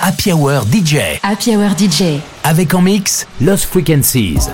Happy Hour DJ. Happy Hour DJ. Avec en mix Lost Frequencies.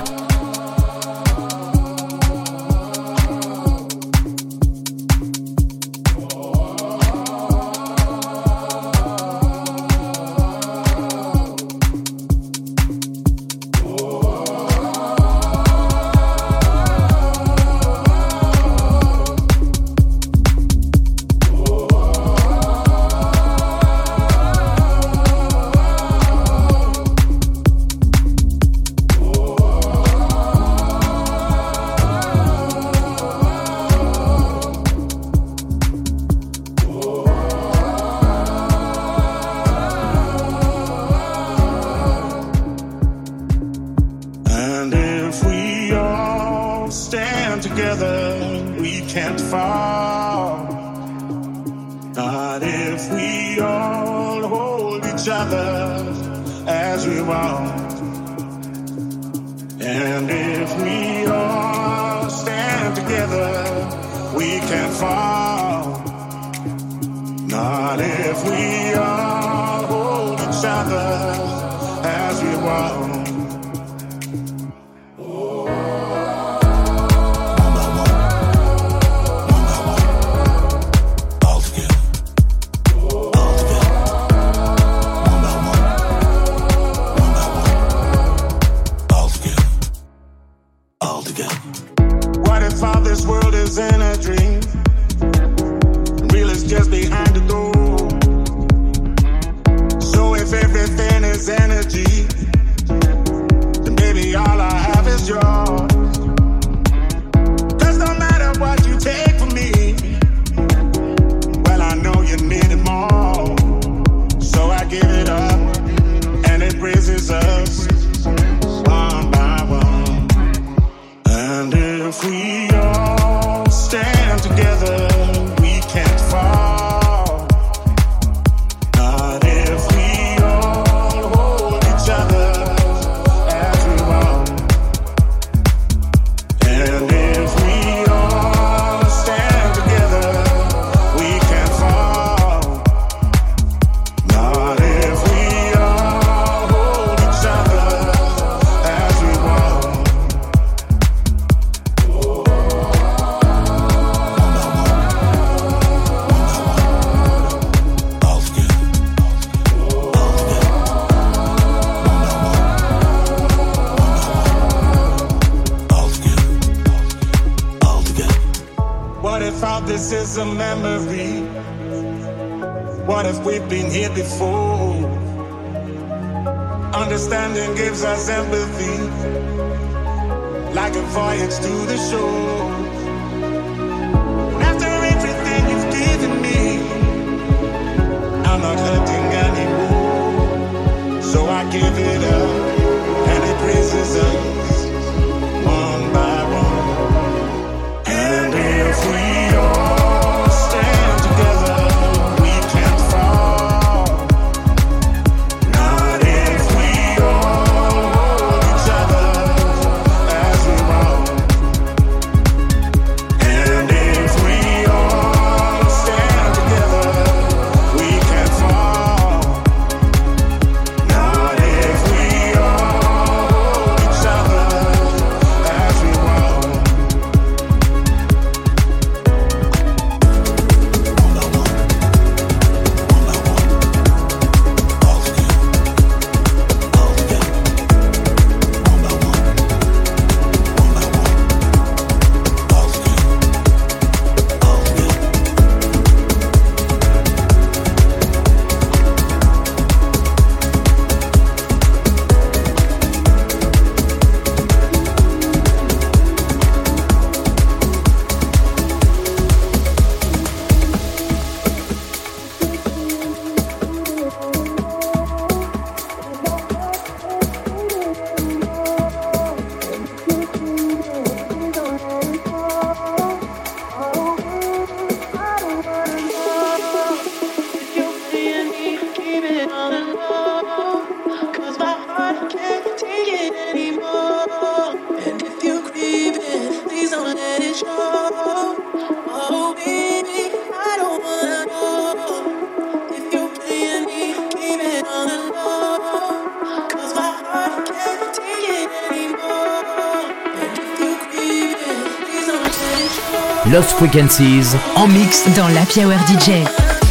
Lost Frequencies en mix dans la Hour DJ.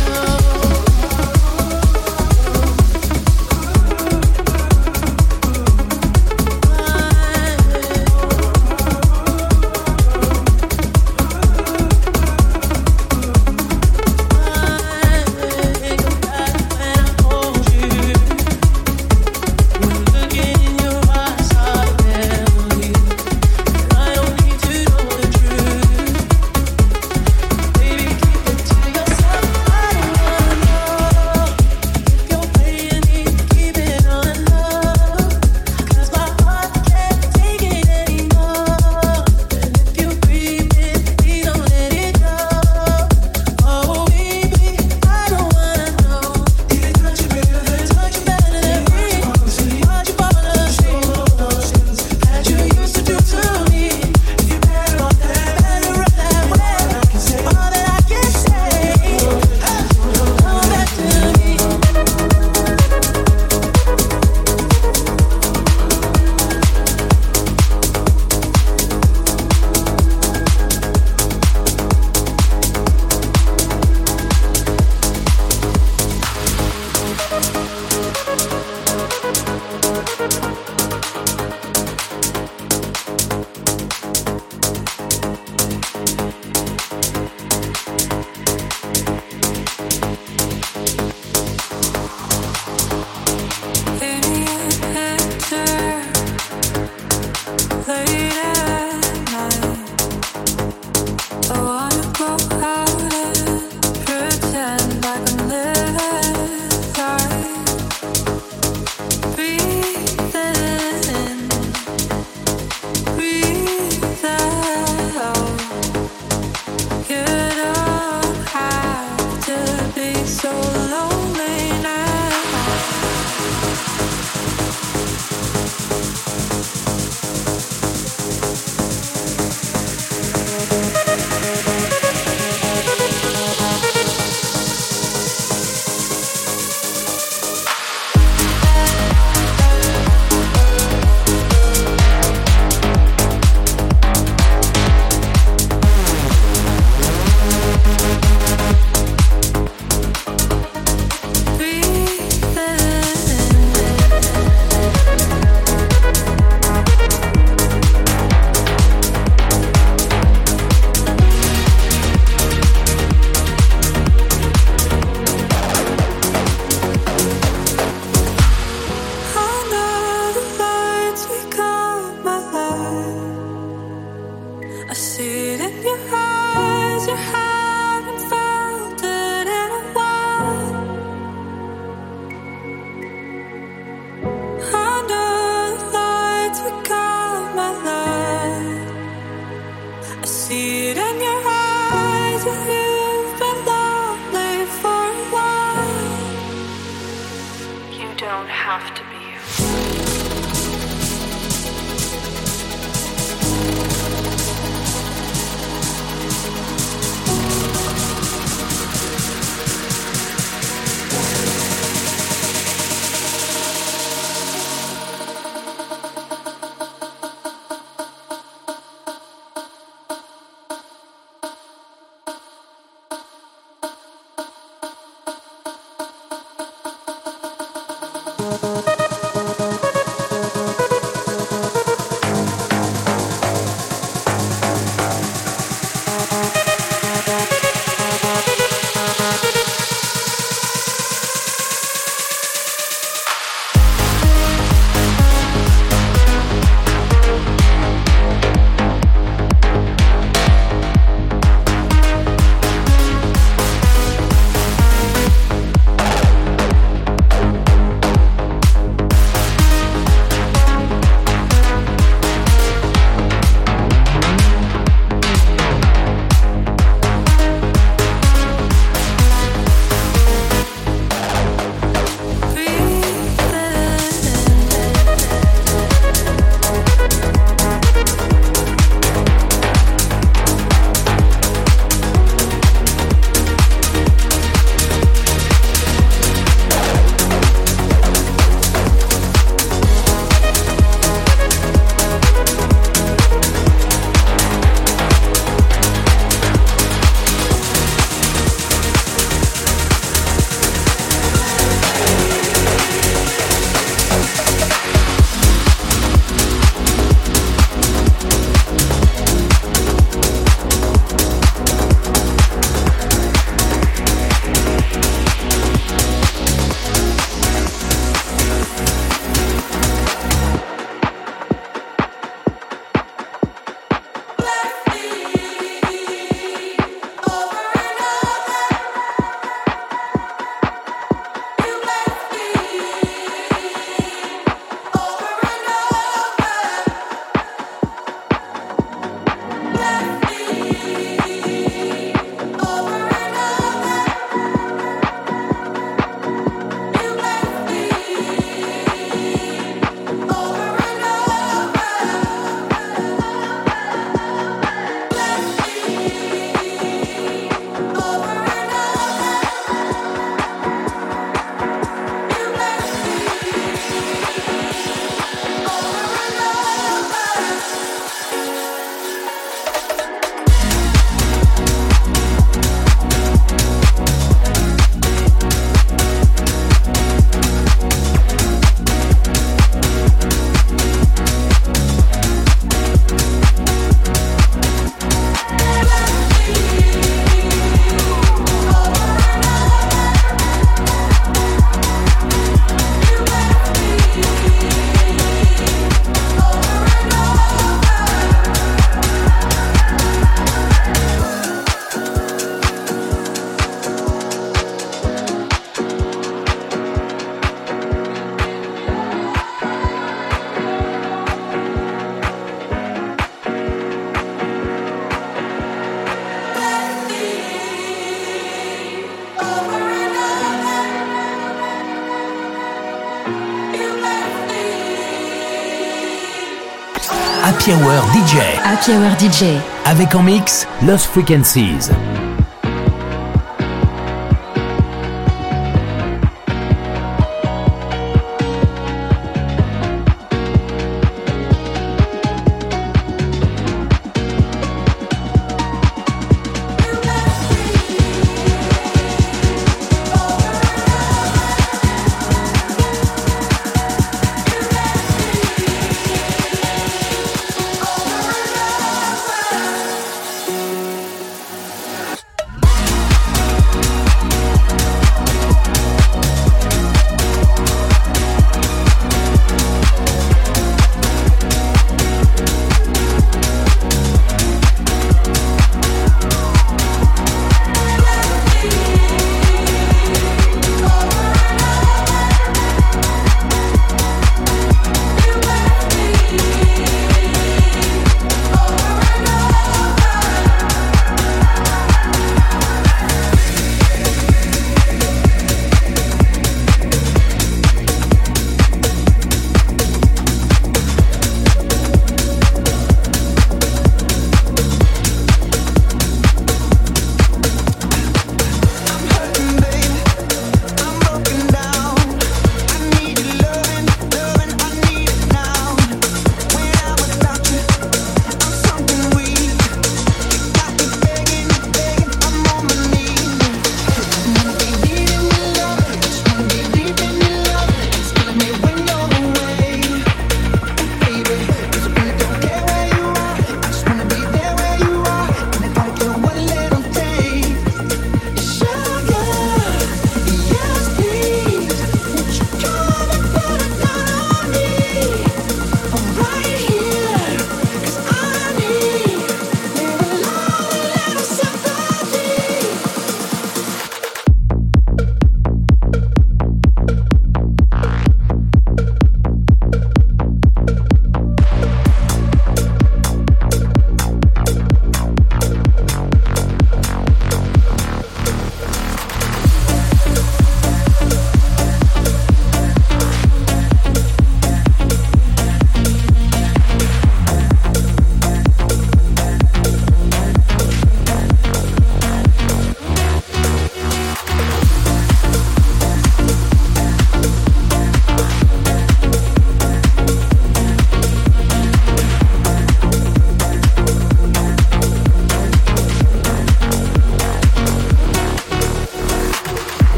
Happy Hour DJ. Happy Hour DJ. Avec en mix Lost Frequencies.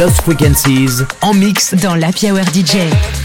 Lost Frequencies en mix dans la Hour DJ.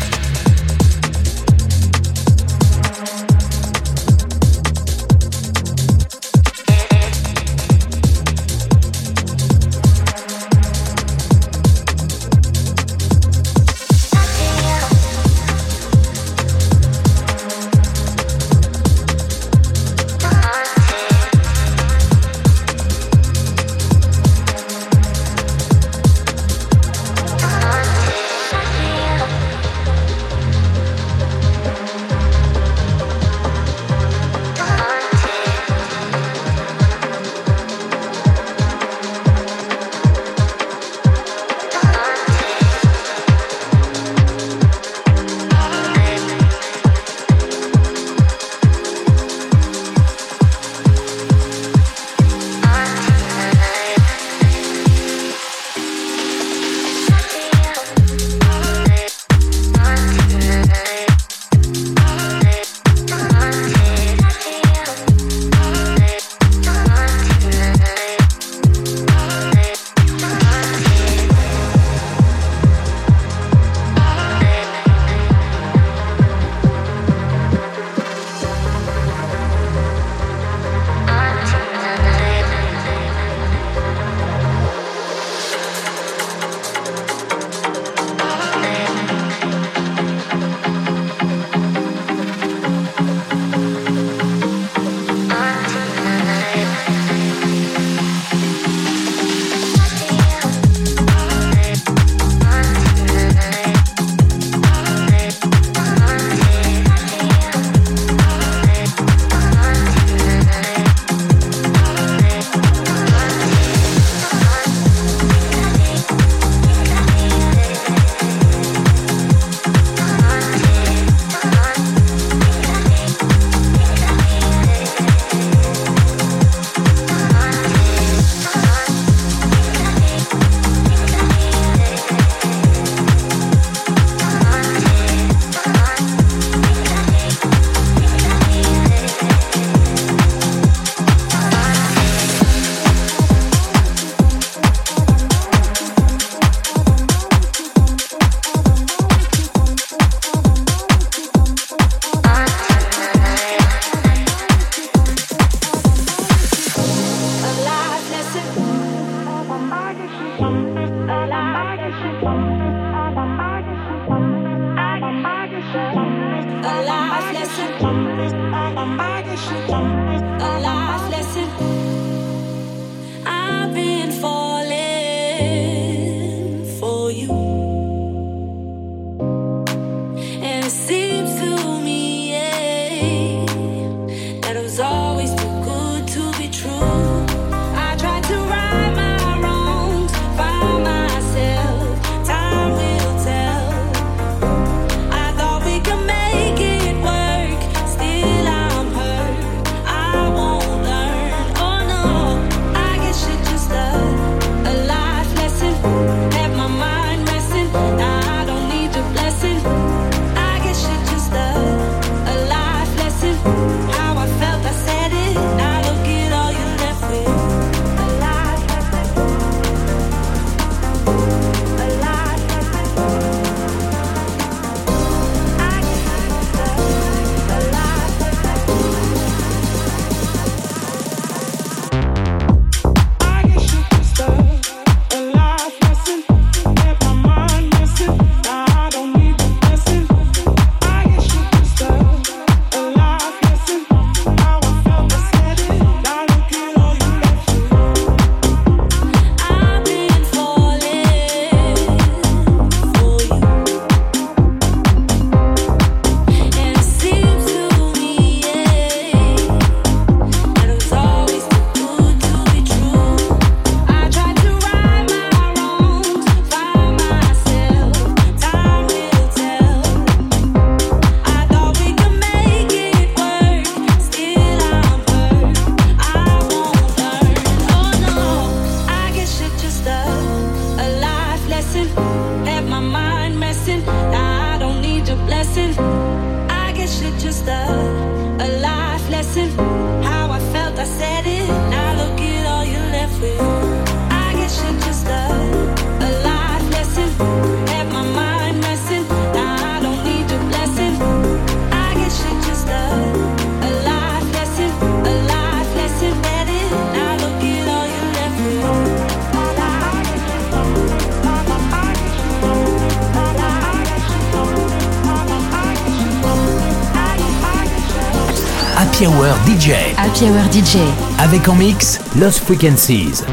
Happy Hour DJ. Happy Hour DJ. Avec en mix Lost Frequencies.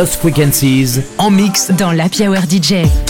Lost Frequencies en mix dans la Hour DJ.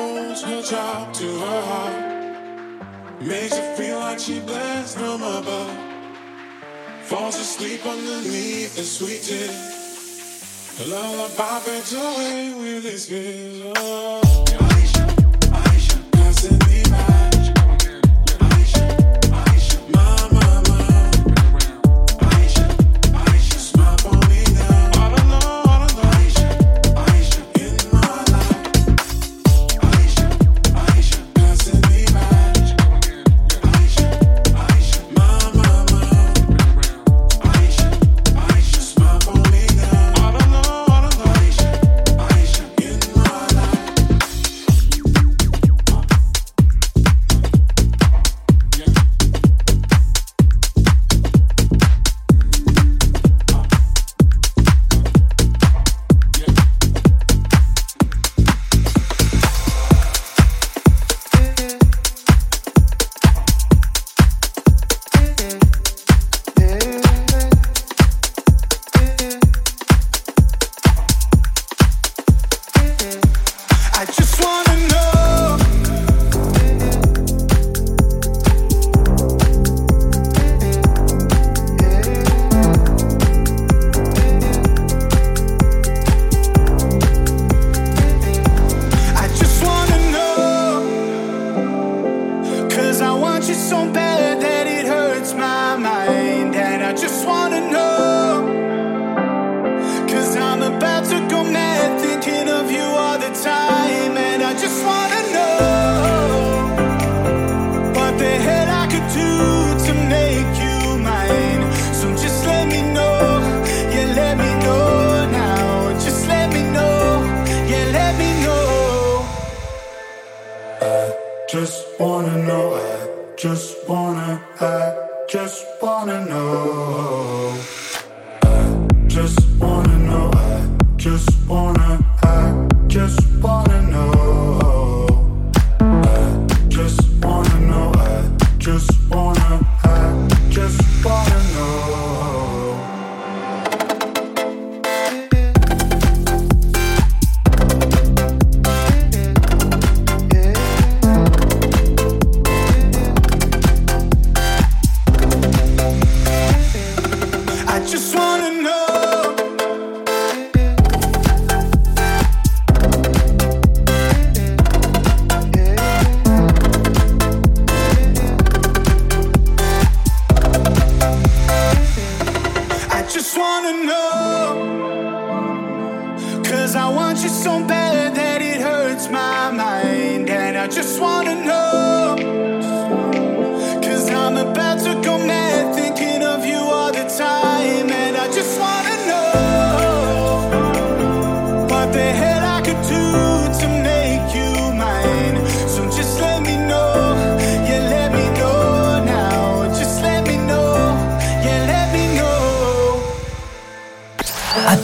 switch out to her heart. Makes her feel like she blends from above. Falls asleep underneath the sweet tip. A lullaby fades away with his kiss. Oh.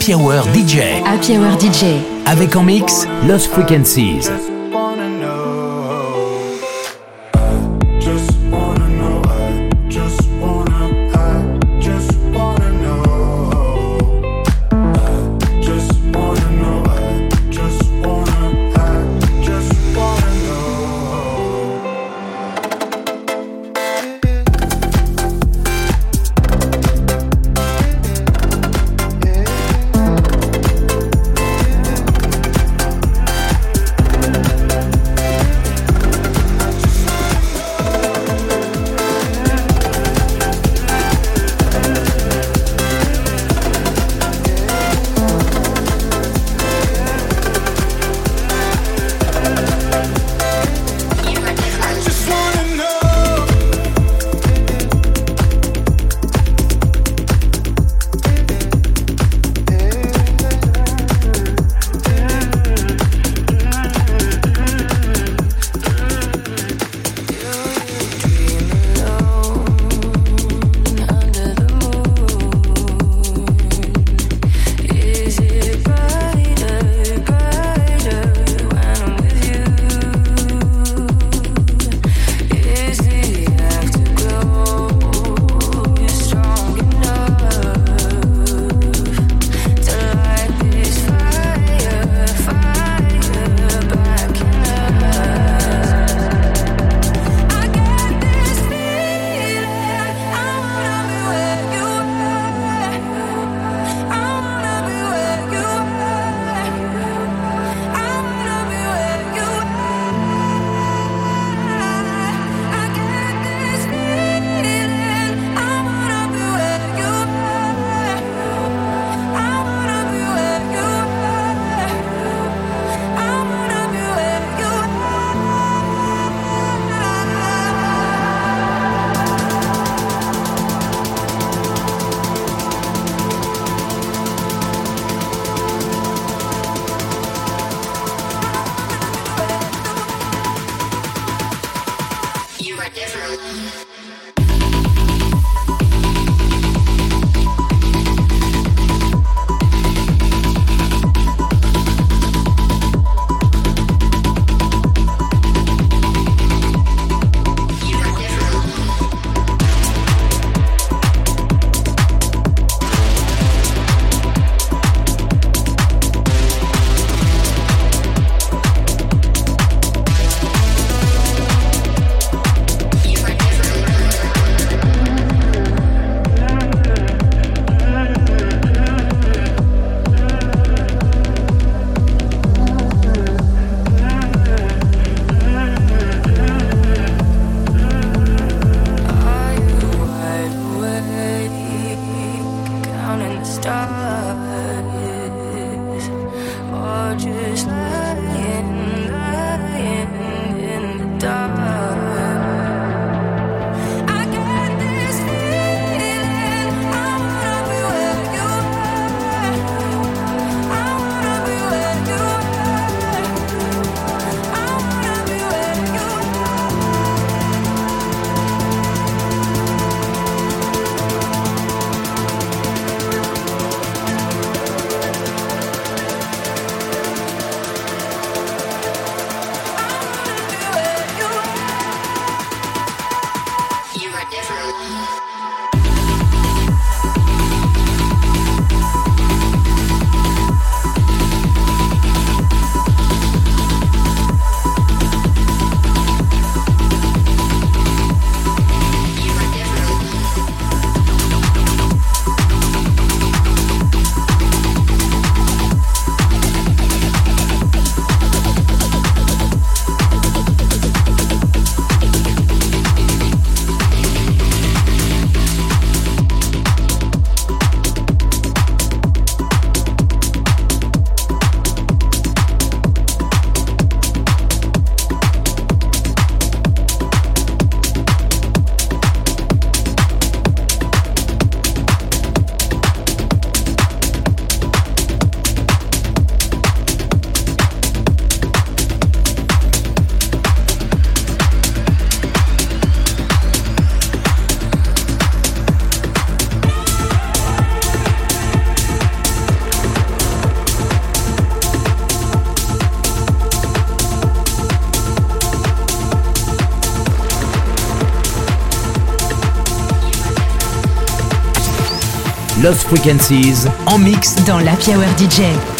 Happy Hour DJ. Avec en mix Lost Frequencies. Lost Frequencies en mix dans la Hour DJ.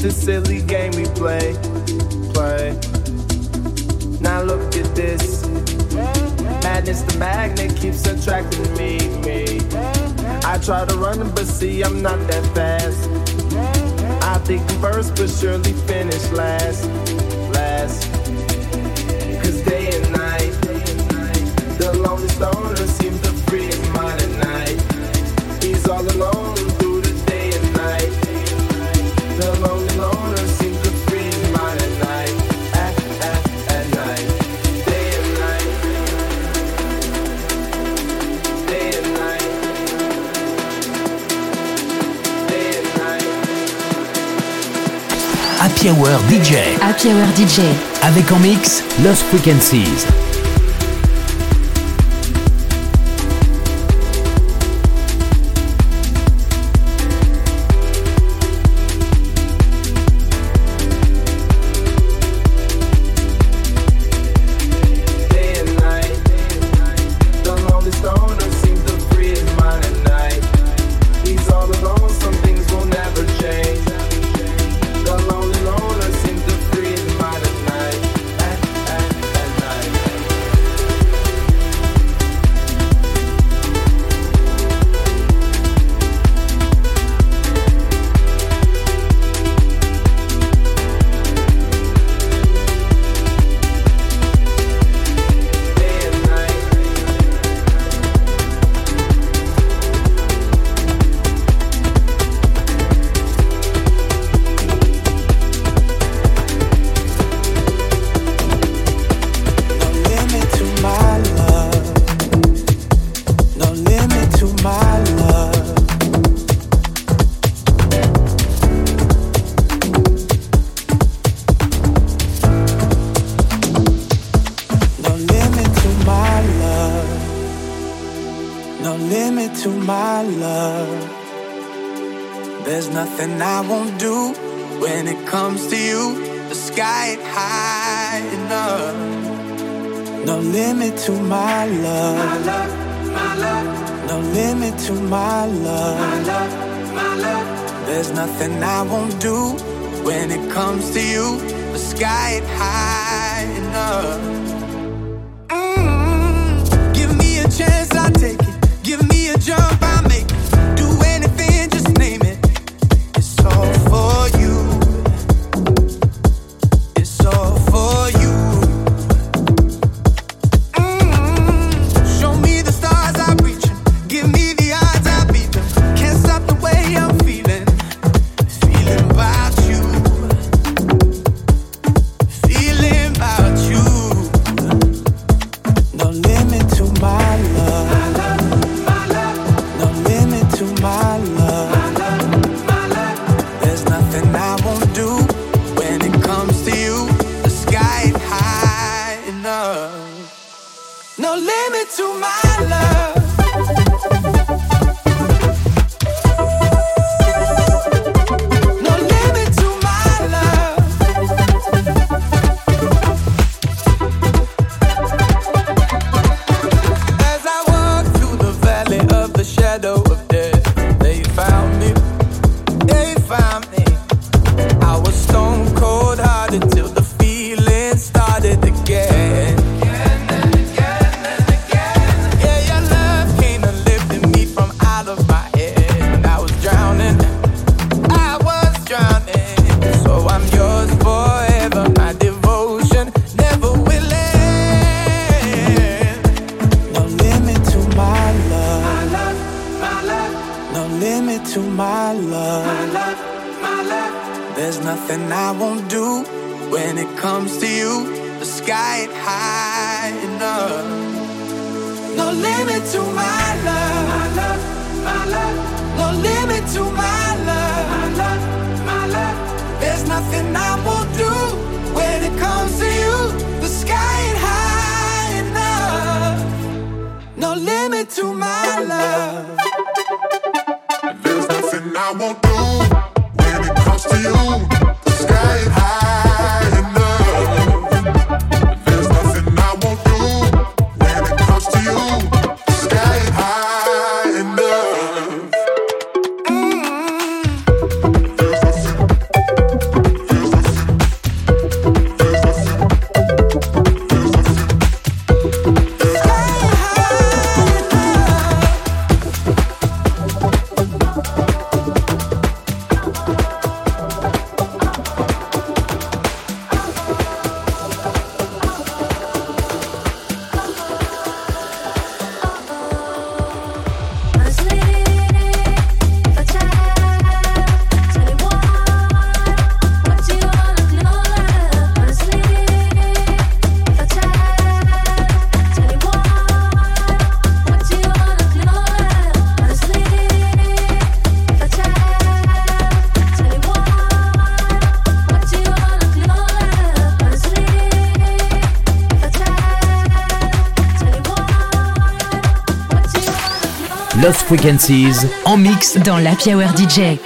This silly game we play, play. Now look at this. Madness the magnet keeps attracting me, me. I try to run, but see, I'm not that Hour DJ. DJ. Avec en mix Lost Frequencies. Frequencies en mix dans la Hour DJ.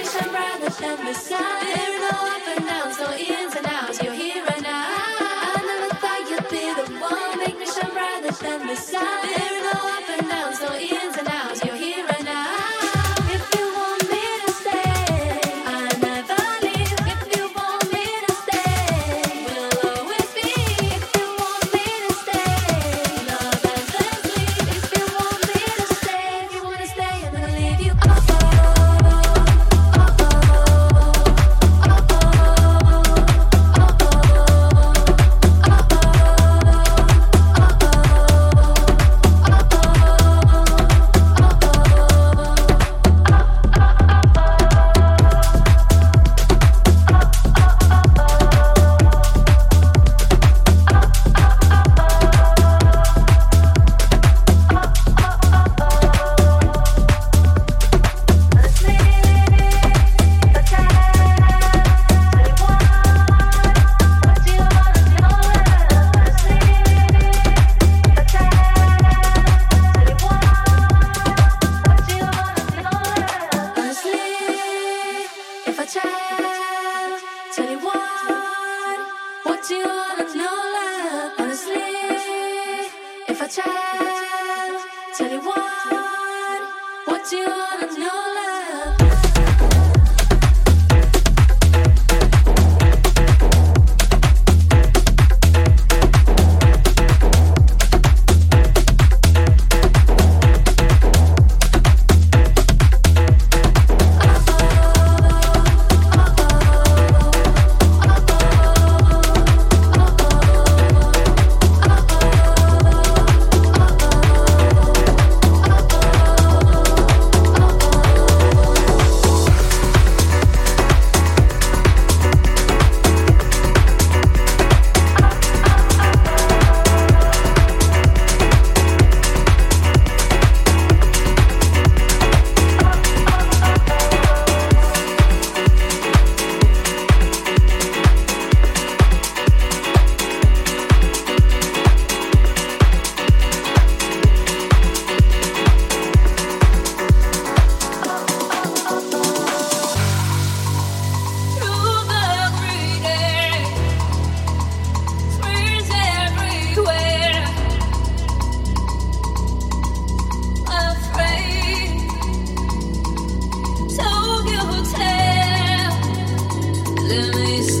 Let me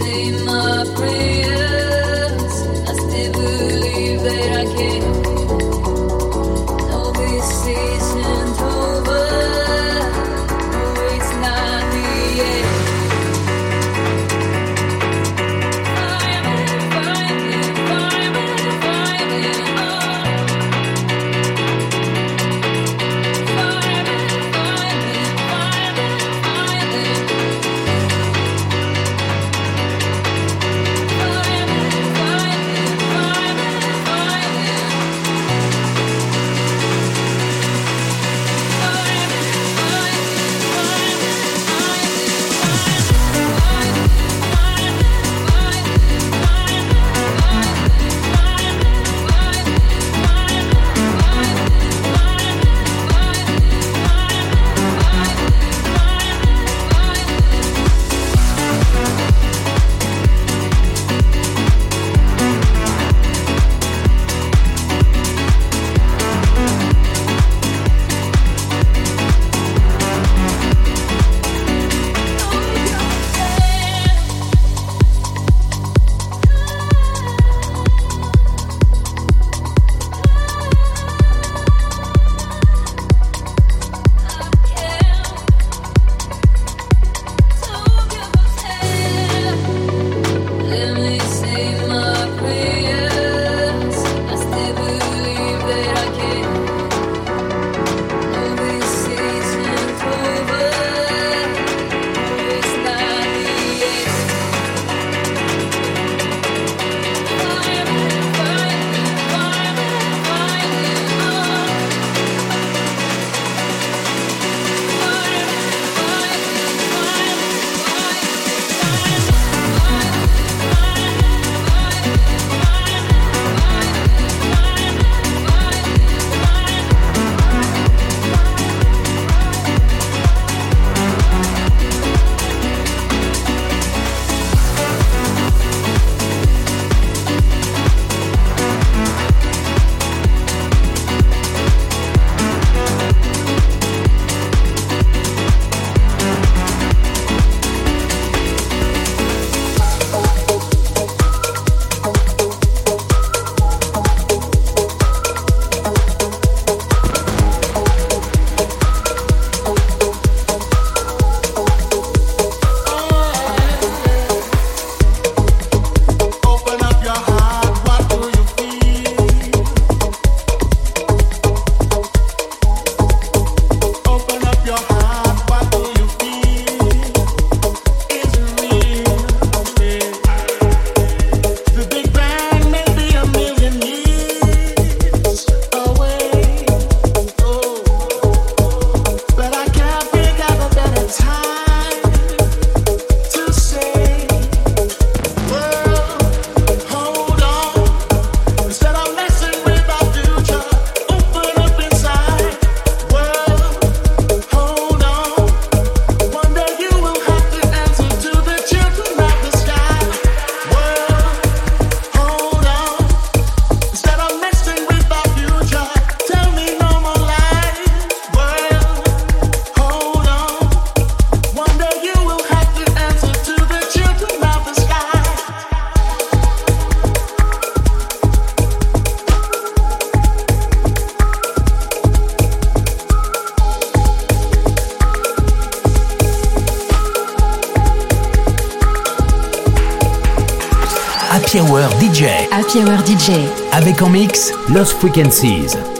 Happy Hour DJ. Avec en mix Lost Frequencies.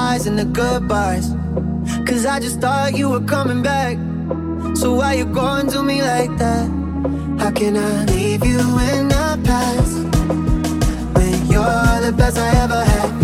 and the goodbyes. Cause I just thought you were coming back. So why you going to me like that? How can I leave you in the past? When you're the best I ever had.